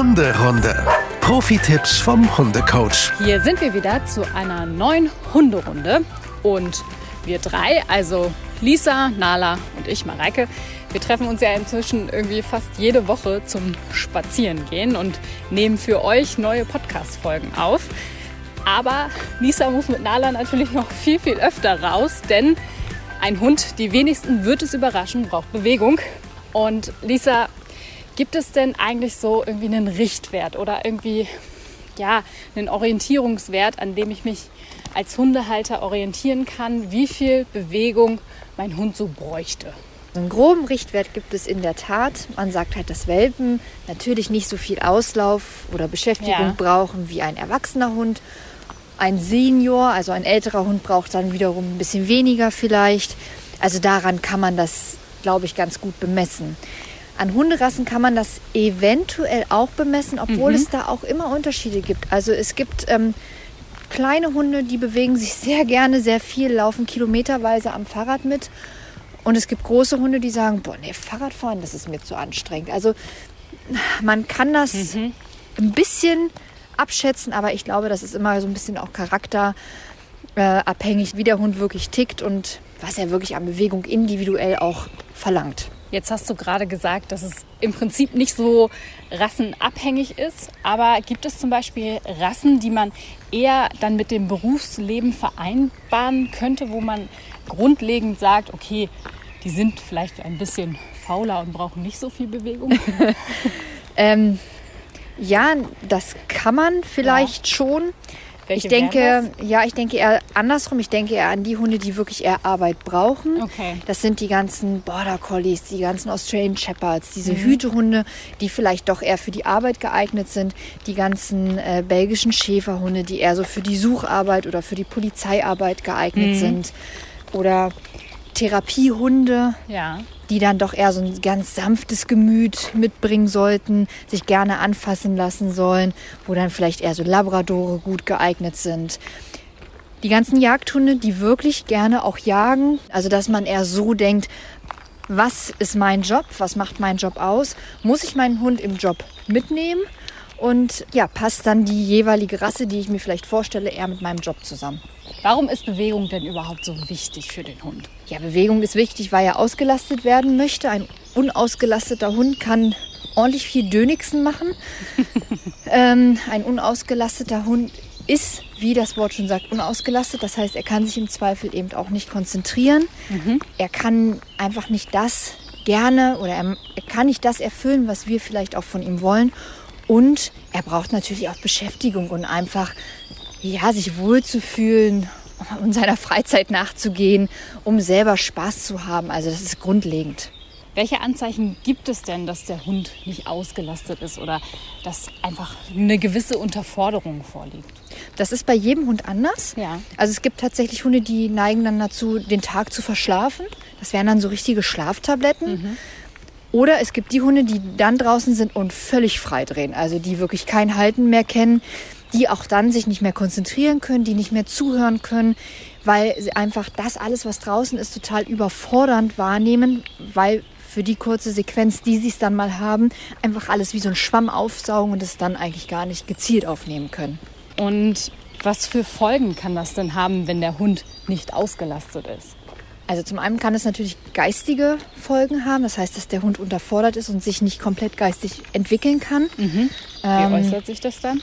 Hunderunde. Profi-Tipps vom Hundecoach. Hier sind wir wieder zu einer neuen Hunderunde. Und wir drei, also Lisa, Nala und ich, Mareike, wir treffen uns ja inzwischen irgendwie fast jede Woche zum Spazierengehen und nehmen für euch neue Podcast-Folgen auf. Aber Lisa muss mit Nala natürlich noch viel, viel öfter raus, denn ein Hund, die wenigsten wird es überraschen, braucht Bewegung. Und Lisa, gibt es denn eigentlich so irgendwie einen Richtwert oder irgendwie ja, einen Orientierungswert, an dem ich mich als Hundehalter orientieren kann, wie viel Bewegung mein Hund so bräuchte? einen groben Richtwert gibt es in der Tat. Man sagt halt, dass Welpen natürlich nicht so viel Auslauf oder Beschäftigung ja. brauchen wie ein erwachsener Hund. Ein Senior, also ein älterer Hund, braucht dann wiederum ein bisschen weniger vielleicht. Also daran kann man das, glaube ich, ganz gut bemessen. An Hunderassen kann man das eventuell auch bemessen, obwohl mhm. es da auch immer Unterschiede gibt. Also es gibt ähm, kleine Hunde, die bewegen sich sehr gerne, sehr viel, laufen kilometerweise am Fahrrad mit. Und es gibt große Hunde, die sagen, boah, nee, Fahrradfahren, das ist mir zu anstrengend. Also man kann das mhm. ein bisschen abschätzen, aber ich glaube, das ist immer so ein bisschen auch charakterabhängig, äh, wie der Hund wirklich tickt und was er wirklich an Bewegung individuell auch verlangt. Jetzt hast du gerade gesagt, dass es im Prinzip nicht so rassenabhängig ist, aber gibt es zum Beispiel Rassen, die man eher dann mit dem Berufsleben vereinbaren könnte, wo man grundlegend sagt, okay, die sind vielleicht ein bisschen fauler und brauchen nicht so viel Bewegung? ähm, ja, das kann man vielleicht ja. schon. Welche ich denke, ja, ich denke eher andersrum. Ich denke eher an die Hunde, die wirklich eher Arbeit brauchen. Okay. Das sind die ganzen Border Collies, die ganzen Australian Shepherds, diese mhm. Hütehunde, die vielleicht doch eher für die Arbeit geeignet sind. Die ganzen äh, belgischen Schäferhunde, die eher so für die Sucharbeit oder für die Polizeiarbeit geeignet mhm. sind. Oder Therapiehunde. Ja die dann doch eher so ein ganz sanftes Gemüt mitbringen sollten, sich gerne anfassen lassen sollen, wo dann vielleicht eher so Labradore gut geeignet sind. Die ganzen Jagdhunde, die wirklich gerne auch jagen, also dass man eher so denkt, was ist mein Job, was macht mein Job aus, muss ich meinen Hund im Job mitnehmen und ja, passt dann die jeweilige Rasse, die ich mir vielleicht vorstelle, eher mit meinem Job zusammen. Warum ist Bewegung denn überhaupt so wichtig für den Hund? Ja, Bewegung ist wichtig, weil er ausgelastet werden möchte. Ein unausgelasteter Hund kann ordentlich viel Dönigsen machen. ähm, ein unausgelasteter Hund ist, wie das Wort schon sagt, unausgelastet. Das heißt, er kann sich im Zweifel eben auch nicht konzentrieren. Mhm. Er kann einfach nicht das gerne oder er, er kann nicht das erfüllen, was wir vielleicht auch von ihm wollen. Und er braucht natürlich auch Beschäftigung und einfach ja, sich wohlzufühlen und seiner Freizeit nachzugehen, um selber Spaß zu haben. Also das ist grundlegend. Welche Anzeichen gibt es denn, dass der Hund nicht ausgelastet ist oder dass einfach eine gewisse Unterforderung vorliegt? Das ist bei jedem Hund anders. Ja. Also es gibt tatsächlich Hunde, die neigen dann dazu, den Tag zu verschlafen. Das wären dann so richtige Schlaftabletten. Mhm. Oder es gibt die Hunde, die dann draußen sind und völlig frei drehen. Also die wirklich kein Halten mehr kennen die auch dann sich nicht mehr konzentrieren können, die nicht mehr zuhören können, weil sie einfach das alles, was draußen ist, total überfordernd wahrnehmen, weil für die kurze Sequenz, die sie es dann mal haben, einfach alles wie so ein Schwamm aufsaugen und es dann eigentlich gar nicht gezielt aufnehmen können. Und was für Folgen kann das denn haben, wenn der Hund nicht ausgelastet ist? Also zum einen kann es natürlich geistige Folgen haben, das heißt, dass der Hund unterfordert ist und sich nicht komplett geistig entwickeln kann. Mhm. Wie ähm, äußert sich das dann?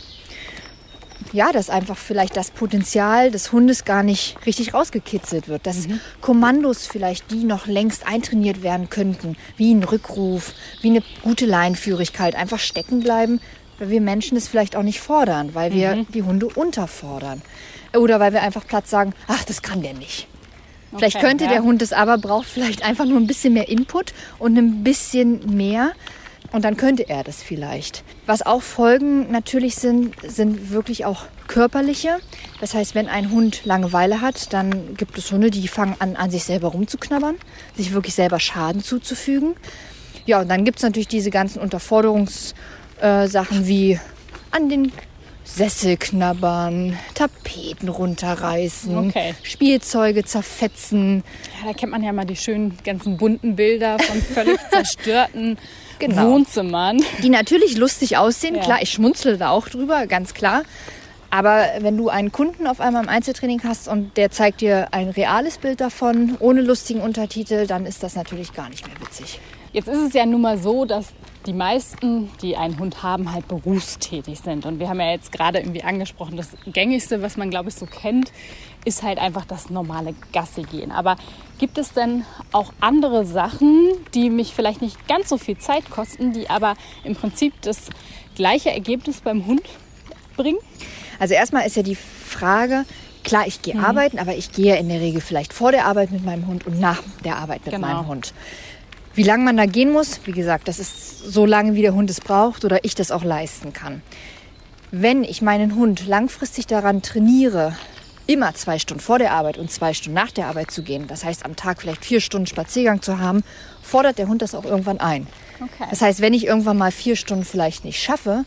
Ja, dass einfach vielleicht das Potenzial des Hundes gar nicht richtig rausgekitzelt wird. Dass mhm. Kommandos vielleicht, die noch längst eintrainiert werden könnten, wie ein Rückruf, wie eine gute Leinführigkeit, einfach stecken bleiben, weil wir Menschen es vielleicht auch nicht fordern, weil wir mhm. die Hunde unterfordern. Oder weil wir einfach platt sagen, ach, das kann der nicht. Okay, vielleicht könnte ja. der Hund es aber, braucht vielleicht einfach nur ein bisschen mehr Input und ein bisschen mehr und dann könnte er das vielleicht. Was auch Folgen natürlich sind, sind wirklich auch körperliche. Das heißt, wenn ein Hund Langeweile hat, dann gibt es Hunde, die fangen an, an sich selber rumzuknabbern, sich wirklich selber Schaden zuzufügen. Ja, und dann gibt es natürlich diese ganzen Unterforderungssachen äh, wie an den Sessel knabbern, Tapeten runterreißen, okay. Spielzeuge zerfetzen. Ja, da kennt man ja mal die schönen ganzen bunten Bilder von völlig zerstörten genau. Wohnzimmern. Die natürlich lustig aussehen, ja. klar, ich schmunzle da auch drüber, ganz klar. Aber wenn du einen Kunden auf einmal im Einzeltraining hast und der zeigt dir ein reales Bild davon, ohne lustigen Untertitel, dann ist das natürlich gar nicht mehr witzig. Jetzt ist es ja nun mal so, dass die meisten, die einen Hund haben, halt berufstätig sind. Und wir haben ja jetzt gerade irgendwie angesprochen, das gängigste, was man, glaube ich, so kennt, ist halt einfach das normale Gassi gehen. Aber gibt es denn auch andere Sachen, die mich vielleicht nicht ganz so viel Zeit kosten, die aber im Prinzip das gleiche Ergebnis beim Hund bringen? Also erstmal ist ja die Frage, klar, ich gehe mhm. arbeiten, aber ich gehe in der Regel vielleicht vor der Arbeit mit meinem Hund und nach der Arbeit mit genau. meinem Hund. Wie lange man da gehen muss, wie gesagt, das ist so lange, wie der Hund es braucht oder ich das auch leisten kann. Wenn ich meinen Hund langfristig daran trainiere, immer zwei Stunden vor der Arbeit und zwei Stunden nach der Arbeit zu gehen, das heißt am Tag vielleicht vier Stunden Spaziergang zu haben, fordert der Hund das auch irgendwann ein. Okay. Das heißt, wenn ich irgendwann mal vier Stunden vielleicht nicht schaffe,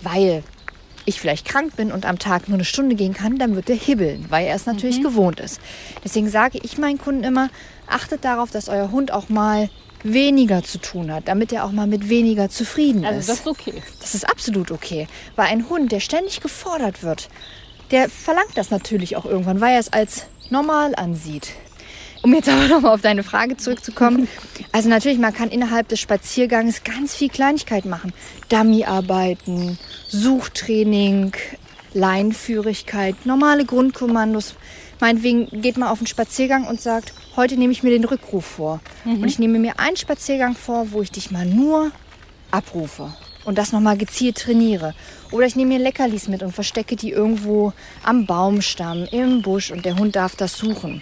weil ich vielleicht krank bin und am Tag nur eine Stunde gehen kann, dann wird er hibbeln, weil er es natürlich mhm. gewohnt ist. Deswegen sage ich meinen Kunden immer, achtet darauf, dass euer Hund auch mal weniger zu tun hat, damit er auch mal mit weniger zufrieden also ist. Also das ist okay. Das ist absolut okay. Weil ein Hund, der ständig gefordert wird, der verlangt das natürlich auch irgendwann, weil er es als normal ansieht. Um jetzt aber nochmal auf deine Frage zurückzukommen. Also natürlich, man kann innerhalb des Spaziergangs ganz viel Kleinigkeit machen. Dummyarbeiten, Suchtraining, Leinführigkeit, normale Grundkommandos. Meinetwegen geht man auf einen Spaziergang und sagt, heute nehme ich mir den Rückruf vor. Mhm. Und ich nehme mir einen Spaziergang vor, wo ich dich mal nur abrufe und das nochmal gezielt trainiere. Oder ich nehme mir Leckerlis mit und verstecke die irgendwo am Baumstamm, im Busch und der Hund darf das suchen.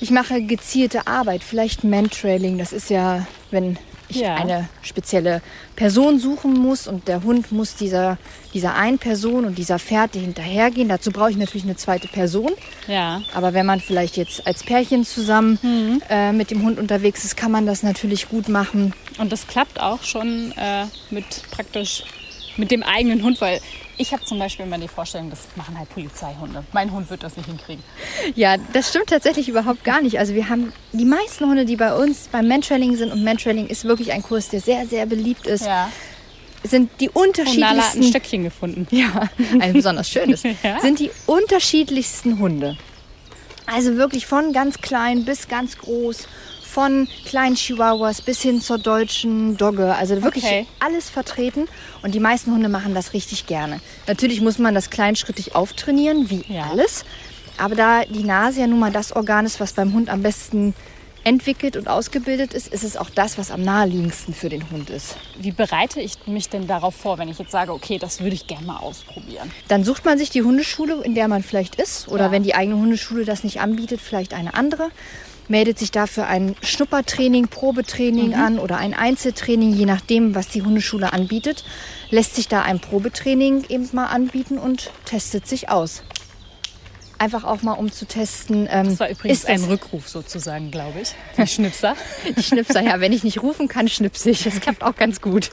Ich mache gezielte Arbeit, vielleicht Mantrailing. Das ist ja, wenn ich ja. eine spezielle Person suchen muss und der Hund muss dieser, dieser einen Person und dieser Pferd hinterhergehen. Dazu brauche ich natürlich eine zweite Person. Ja. Aber wenn man vielleicht jetzt als Pärchen zusammen mhm. äh, mit dem Hund unterwegs ist, kann man das natürlich gut machen. Und das klappt auch schon äh, mit praktisch mit dem eigenen Hund, weil ich habe zum Beispiel immer die Vorstellung, das machen halt Polizeihunde. Mein Hund wird das nicht hinkriegen. Ja, das stimmt tatsächlich überhaupt gar nicht. Also wir haben die meisten Hunde, die bei uns beim Mantrailing sind und Mantrailing ist wirklich ein Kurs, der sehr, sehr beliebt ist. Ja. Sind die unterschiedlichsten. Nala hat ein Stöckchen gefunden. Ja, ein besonders schönes. ja? Sind die unterschiedlichsten Hunde. Also wirklich von ganz klein bis ganz groß von kleinen Chihuahuas bis hin zur deutschen Dogge. Also wirklich okay. alles vertreten. Und die meisten Hunde machen das richtig gerne. Natürlich muss man das kleinschrittig auftrainieren, wie ja. alles. Aber da die Nase ja nun mal das Organ ist, was beim Hund am besten entwickelt und ausgebildet ist, ist es auch das, was am naheliegendsten für den Hund ist. Wie bereite ich mich denn darauf vor, wenn ich jetzt sage, okay, das würde ich gerne mal ausprobieren? Dann sucht man sich die Hundeschule, in der man vielleicht ist. Oder ja. wenn die eigene Hundeschule das nicht anbietet, vielleicht eine andere meldet sich dafür ein Schnuppertraining, Probetraining mhm. an oder ein Einzeltraining, je nachdem, was die Hundeschule anbietet, lässt sich da ein Probetraining eben mal anbieten und testet sich aus. Einfach auch mal, um zu testen. Ähm, das war übrigens ist ein Rückruf sozusagen, glaube ich. Die Schnipser. Die Schnipser, ja. Wenn ich nicht rufen kann, schnipse ich. Das klappt auch ganz gut.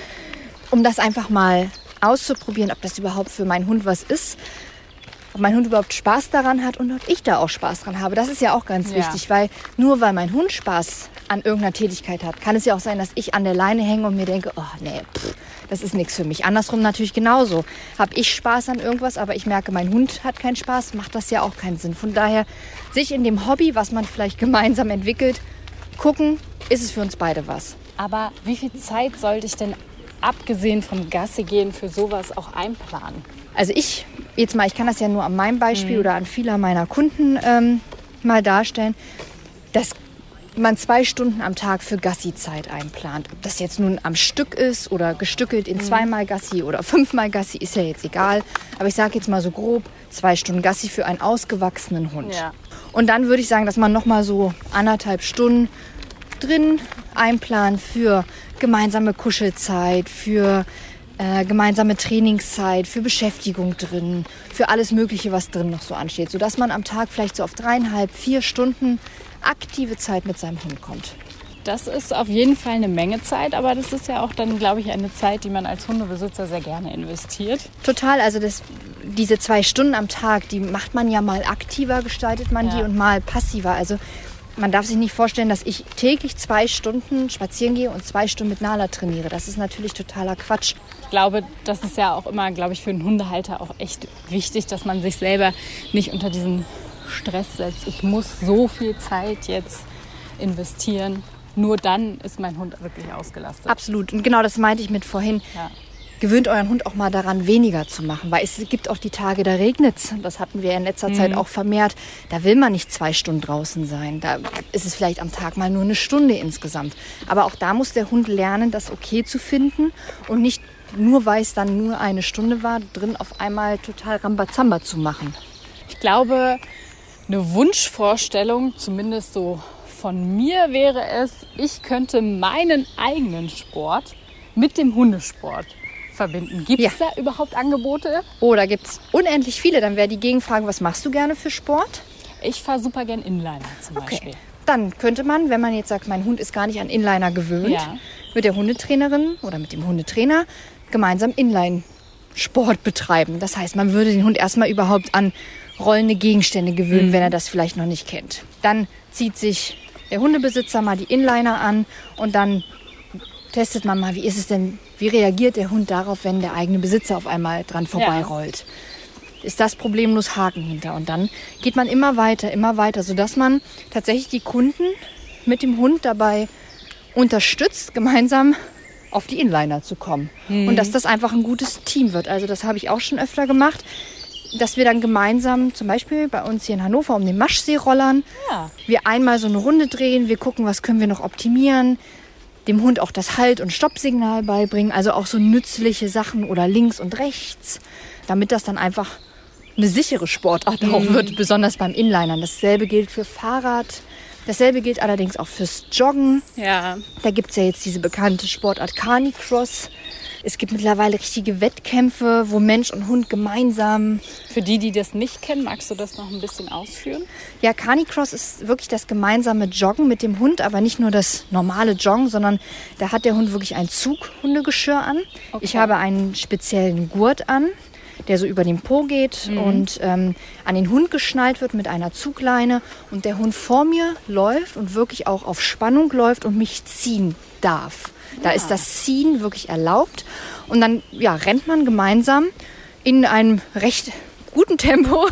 um das einfach mal auszuprobieren, ob das überhaupt für meinen Hund was ist mein Hund überhaupt Spaß daran hat und ob ich da auch Spaß dran habe. Das ist ja auch ganz ja. wichtig, weil nur weil mein Hund Spaß an irgendeiner Tätigkeit hat, kann es ja auch sein, dass ich an der Leine hänge und mir denke, oh nee, pff, das ist nichts für mich. Andersrum natürlich genauso. Habe ich Spaß an irgendwas, aber ich merke, mein Hund hat keinen Spaß, macht das ja auch keinen Sinn. Von daher sich in dem Hobby, was man vielleicht gemeinsam entwickelt, gucken, ist es für uns beide was. Aber wie viel Zeit sollte ich denn abgesehen vom Gasse gehen für sowas auch einplanen? Also ich, jetzt mal, ich kann das ja nur an meinem Beispiel mhm. oder an vieler meiner Kunden ähm, mal darstellen, dass man zwei Stunden am Tag für Gassi-Zeit einplant. Ob das jetzt nun am Stück ist oder gestückelt in mhm. zweimal Gassi oder fünfmal Gassi, ist ja jetzt egal. Aber ich sage jetzt mal so grob, zwei Stunden Gassi für einen ausgewachsenen Hund. Ja. Und dann würde ich sagen, dass man noch mal so anderthalb Stunden drin einplant für gemeinsame Kuschelzeit, für äh, gemeinsame Trainingszeit, für Beschäftigung drin, für alles Mögliche, was drin noch so ansteht, sodass man am Tag vielleicht so auf dreieinhalb, vier Stunden aktive Zeit mit seinem Hund kommt. Das ist auf jeden Fall eine Menge Zeit, aber das ist ja auch dann, glaube ich, eine Zeit, die man als Hundebesitzer sehr gerne investiert. Total, also das, diese zwei Stunden am Tag, die macht man ja mal aktiver, gestaltet man ja. die und mal passiver. Also man darf sich nicht vorstellen, dass ich täglich zwei Stunden spazieren gehe und zwei Stunden mit Nala trainiere. Das ist natürlich totaler Quatsch. Ich glaube, das ist ja auch immer, glaube ich, für einen Hundehalter auch echt wichtig, dass man sich selber nicht unter diesen Stress setzt. Ich muss so viel Zeit jetzt investieren. Nur dann ist mein Hund wirklich ausgelastet. Absolut. Und genau das meinte ich mit vorhin. Ja gewöhnt euren Hund auch mal daran, weniger zu machen. Weil es gibt auch die Tage, da regnet es. Das hatten wir in letzter mhm. Zeit auch vermehrt. Da will man nicht zwei Stunden draußen sein. Da ist es vielleicht am Tag mal nur eine Stunde insgesamt. Aber auch da muss der Hund lernen, das okay zu finden und nicht nur, weil es dann nur eine Stunde war, drin auf einmal total Rambazamba zu machen. Ich glaube, eine Wunschvorstellung, zumindest so von mir wäre es, ich könnte meinen eigenen Sport mit dem Hundesport verbinden. Gibt es ja. da überhaupt Angebote? Oh, da gibt es unendlich viele. Dann wäre die Gegenfrage, was machst du gerne für Sport? Ich fahre super gern Inliner zum okay. Beispiel. Dann könnte man, wenn man jetzt sagt, mein Hund ist gar nicht an Inliner gewöhnt, ja. mit der Hundetrainerin oder mit dem Hundetrainer gemeinsam Inline-Sport betreiben. Das heißt, man würde den Hund erstmal überhaupt an rollende Gegenstände gewöhnen, mhm. wenn er das vielleicht noch nicht kennt. Dann zieht sich der Hundebesitzer mal die Inliner an und dann testet man mal, wie ist es denn, wie reagiert der Hund darauf, wenn der eigene Besitzer auf einmal dran vorbeirollt. Ja. Ist das problemlos Haken hinter? Und dann geht man immer weiter, immer weiter, sodass man tatsächlich die Kunden mit dem Hund dabei unterstützt, gemeinsam auf die Inliner zu kommen. Mhm. Und dass das einfach ein gutes Team wird. Also das habe ich auch schon öfter gemacht, dass wir dann gemeinsam, zum Beispiel bei uns hier in Hannover um den Maschsee rollern, ja. wir einmal so eine Runde drehen, wir gucken, was können wir noch optimieren, dem Hund auch das Halt- und Stoppsignal beibringen, also auch so nützliche Sachen oder links und rechts, damit das dann einfach eine sichere Sportart mhm. auch wird, besonders beim Inlinern. Dasselbe gilt für Fahrrad. Dasselbe gilt allerdings auch fürs Joggen. Ja. Da gibt es ja jetzt diese bekannte Sportart Carnicross. Es gibt mittlerweile richtige Wettkämpfe, wo Mensch und Hund gemeinsam. Für die, die das nicht kennen, magst du das noch ein bisschen ausführen? Ja, Canicross ist wirklich das gemeinsame Joggen mit dem Hund, aber nicht nur das normale Joggen, sondern da hat der Hund wirklich ein Zughundegeschirr an. Okay. Ich habe einen speziellen Gurt an, der so über den Po geht mhm. und ähm, an den Hund geschnallt wird mit einer Zugleine und der Hund vor mir läuft und wirklich auch auf Spannung läuft und mich ziehen darf. Da ist das Ziehen wirklich erlaubt. Und dann ja, rennt man gemeinsam in einem recht guten Tempo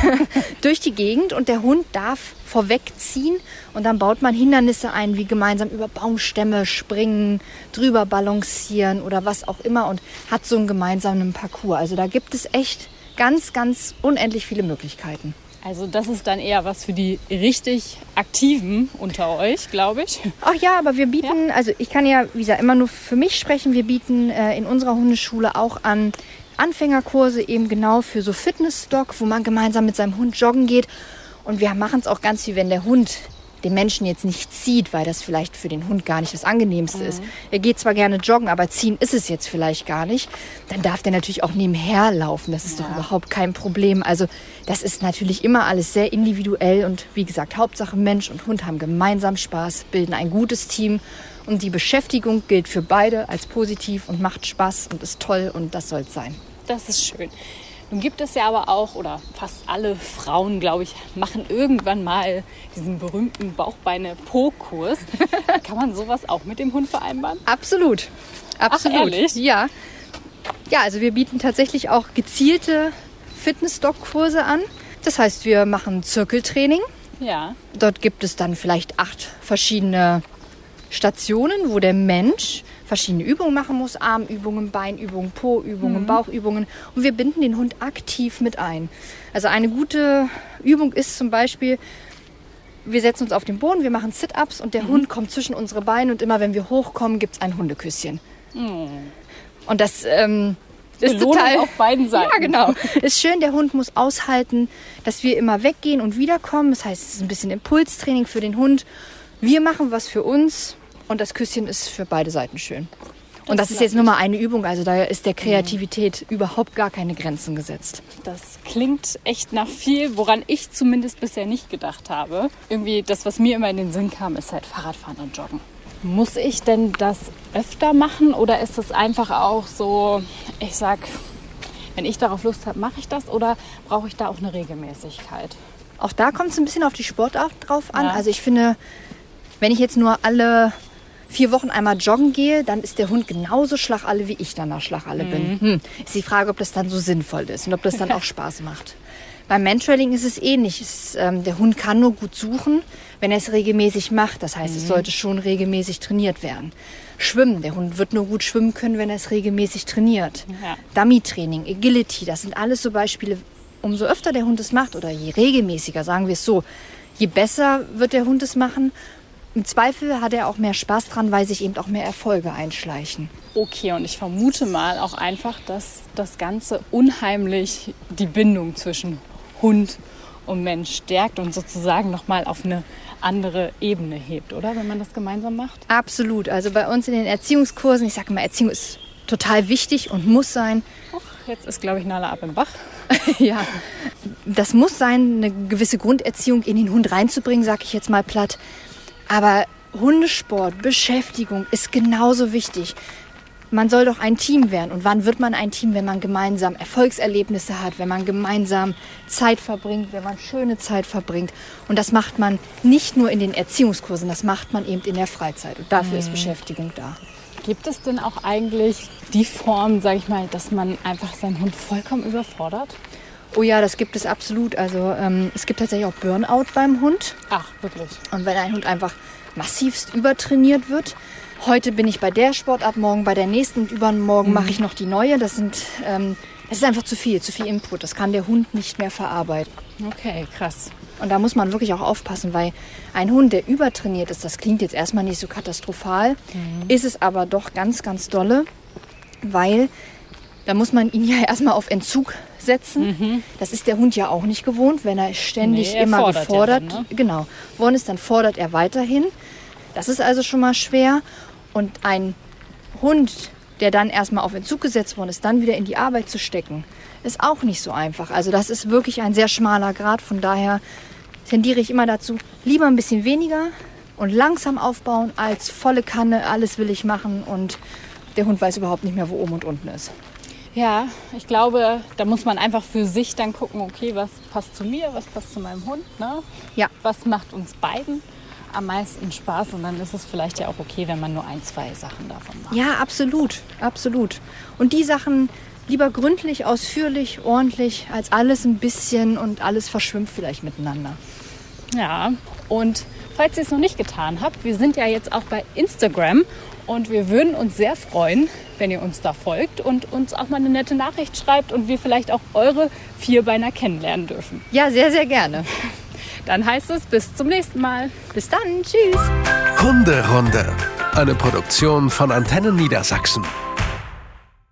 durch die Gegend und der Hund darf vorwegziehen und dann baut man Hindernisse ein, wie gemeinsam über Baumstämme springen, drüber balancieren oder was auch immer und hat so einen gemeinsamen Parcours. Also da gibt es echt ganz, ganz unendlich viele Möglichkeiten. Also das ist dann eher was für die richtig Aktiven unter euch, glaube ich. Ach ja, aber wir bieten, ja. also ich kann ja, wie gesagt, immer nur für mich sprechen. Wir bieten äh, in unserer Hundeschule auch an Anfängerkurse eben genau für so Fitnessstock, wo man gemeinsam mit seinem Hund joggen geht. Und wir machen es auch ganz viel, wenn der Hund den Menschen jetzt nicht zieht, weil das vielleicht für den Hund gar nicht das Angenehmste mhm. ist. Er geht zwar gerne joggen, aber ziehen ist es jetzt vielleicht gar nicht. Dann darf der natürlich auch nebenher laufen. Das ist ja. doch überhaupt kein Problem. Also das ist natürlich immer alles sehr individuell und wie gesagt, Hauptsache Mensch und Hund haben gemeinsam Spaß, bilden ein gutes Team und die Beschäftigung gilt für beide als positiv und macht Spaß und ist toll und das soll es sein. Das ist schön. Nun gibt es ja aber auch, oder fast alle Frauen, glaube ich, machen irgendwann mal diesen berühmten Bauchbeine-Po-Kurs. Kann man sowas auch mit dem Hund vereinbaren? Absolut. Absolut. Ach, ehrlich? Ja. Ja, also wir bieten tatsächlich auch gezielte Fitness-Doc-Kurse an. Das heißt, wir machen Zirkeltraining. Ja. Dort gibt es dann vielleicht acht verschiedene Stationen, wo der Mensch verschiedene Übungen machen muss. Armübungen, Beinübungen, Po-Übungen, mhm. Bauchübungen. Und wir binden den Hund aktiv mit ein. Also eine gute Übung ist zum Beispiel, wir setzen uns auf den Boden, wir machen Sit-Ups und der mhm. Hund kommt zwischen unsere Beine und immer wenn wir hochkommen, gibt es ein Hundeküsschen. Mhm. Und das ähm, ist total auf beiden Seiten. Ja, genau. Ist schön, der Hund muss aushalten, dass wir immer weggehen und wiederkommen. Das heißt, es ist ein bisschen Impulstraining für den Hund. Wir machen was für uns und das Küsschen ist für beide Seiten schön. Und das, das ist jetzt nur mal eine Übung, also da ist der Kreativität mhm. überhaupt gar keine Grenzen gesetzt. Das klingt echt nach viel, woran ich zumindest bisher nicht gedacht habe. Irgendwie das, was mir immer in den Sinn kam, ist halt Fahrradfahren und Joggen. Muss ich denn das öfter machen oder ist es einfach auch so, ich sag, wenn ich darauf Lust habe, mache ich das oder brauche ich da auch eine Regelmäßigkeit? Auch da kommt es ein bisschen auf die Sportart drauf an. Ja. Also ich finde, wenn ich jetzt nur alle vier Wochen einmal joggen gehe, dann ist der Hund genauso schlagalle, wie ich danach schlagalle mhm. bin. Hm. Ist die Frage, ob das dann so sinnvoll ist und ob das dann auch Spaß macht. Beim Mantrailing ist es ähnlich. Es, ähm, der Hund kann nur gut suchen, wenn er es regelmäßig macht. Das heißt, mhm. es sollte schon regelmäßig trainiert werden. Schwimmen. Der Hund wird nur gut schwimmen können, wenn er es regelmäßig trainiert. Ja. Dummy-Training, Agility, das sind alles so Beispiele. Umso öfter der Hund es macht oder je regelmäßiger, sagen wir es so, je besser wird der Hund es machen im Zweifel hat er auch mehr Spaß dran, weil sich eben auch mehr Erfolge einschleichen. Okay, und ich vermute mal auch einfach, dass das Ganze unheimlich die Bindung zwischen Hund und Mensch stärkt und sozusagen nochmal auf eine andere Ebene hebt, oder? Wenn man das gemeinsam macht? Absolut. Also bei uns in den Erziehungskursen, ich sage mal, Erziehung ist total wichtig und muss sein. Och, jetzt ist, glaube ich, Nala ab im Bach. ja, das muss sein, eine gewisse Grunderziehung in den Hund reinzubringen, sage ich jetzt mal platt. Aber Hundesport, Beschäftigung ist genauso wichtig. Man soll doch ein Team werden. Und wann wird man ein Team, wenn man gemeinsam Erfolgserlebnisse hat, wenn man gemeinsam Zeit verbringt, wenn man schöne Zeit verbringt. Und das macht man nicht nur in den Erziehungskursen, das macht man eben in der Freizeit. Und dafür mhm. ist Beschäftigung da. Gibt es denn auch eigentlich die Form, sage ich mal, dass man einfach seinen Hund vollkommen überfordert? Oh ja, das gibt es absolut. Also ähm, es gibt tatsächlich auch Burnout beim Hund. Ach, wirklich. Und wenn ein Hund einfach massivst übertrainiert wird. Heute bin ich bei der Sportart, morgen bei der nächsten und übermorgen mhm. mache ich noch die neue. Das sind, ähm, das ist einfach zu viel, zu viel Input. Das kann der Hund nicht mehr verarbeiten. Okay, krass. Und da muss man wirklich auch aufpassen, weil ein Hund, der übertrainiert ist, das klingt jetzt erstmal nicht so katastrophal, mhm. ist es aber doch ganz, ganz dolle, weil da muss man ihn ja erstmal auf Entzug setzen. Mhm. Das ist der Hund ja auch nicht gewohnt, wenn er ständig nee, er immer gefordert ja dann, ne? genau worden ist, dann fordert er weiterhin. Das ist also schon mal schwer. Und ein Hund, der dann erstmal auf Entzug gesetzt worden ist, dann wieder in die Arbeit zu stecken, ist auch nicht so einfach. Also das ist wirklich ein sehr schmaler Grad. Von daher tendiere ich immer dazu, lieber ein bisschen weniger und langsam aufbauen, als volle Kanne, alles will ich machen und der Hund weiß überhaupt nicht mehr, wo oben und unten ist. Ja, ich glaube, da muss man einfach für sich dann gucken, okay, was passt zu mir, was passt zu meinem Hund, ne? Ja. Was macht uns beiden am meisten Spaß und dann ist es vielleicht ja auch okay, wenn man nur ein, zwei Sachen davon macht. Ja, absolut, absolut. Und die Sachen lieber gründlich, ausführlich, ordentlich, als alles ein bisschen und alles verschwimmt vielleicht miteinander. Ja, und falls ihr es noch nicht getan habt, wir sind ja jetzt auch bei Instagram und wir würden uns sehr freuen, wenn ihr uns da folgt und uns auch mal eine nette Nachricht schreibt und wir vielleicht auch eure Vierbeiner kennenlernen dürfen. Ja, sehr, sehr gerne. Dann heißt es bis zum nächsten Mal. Bis dann. Tschüss. Hunderunde. Eine Produktion von Antennen Niedersachsen.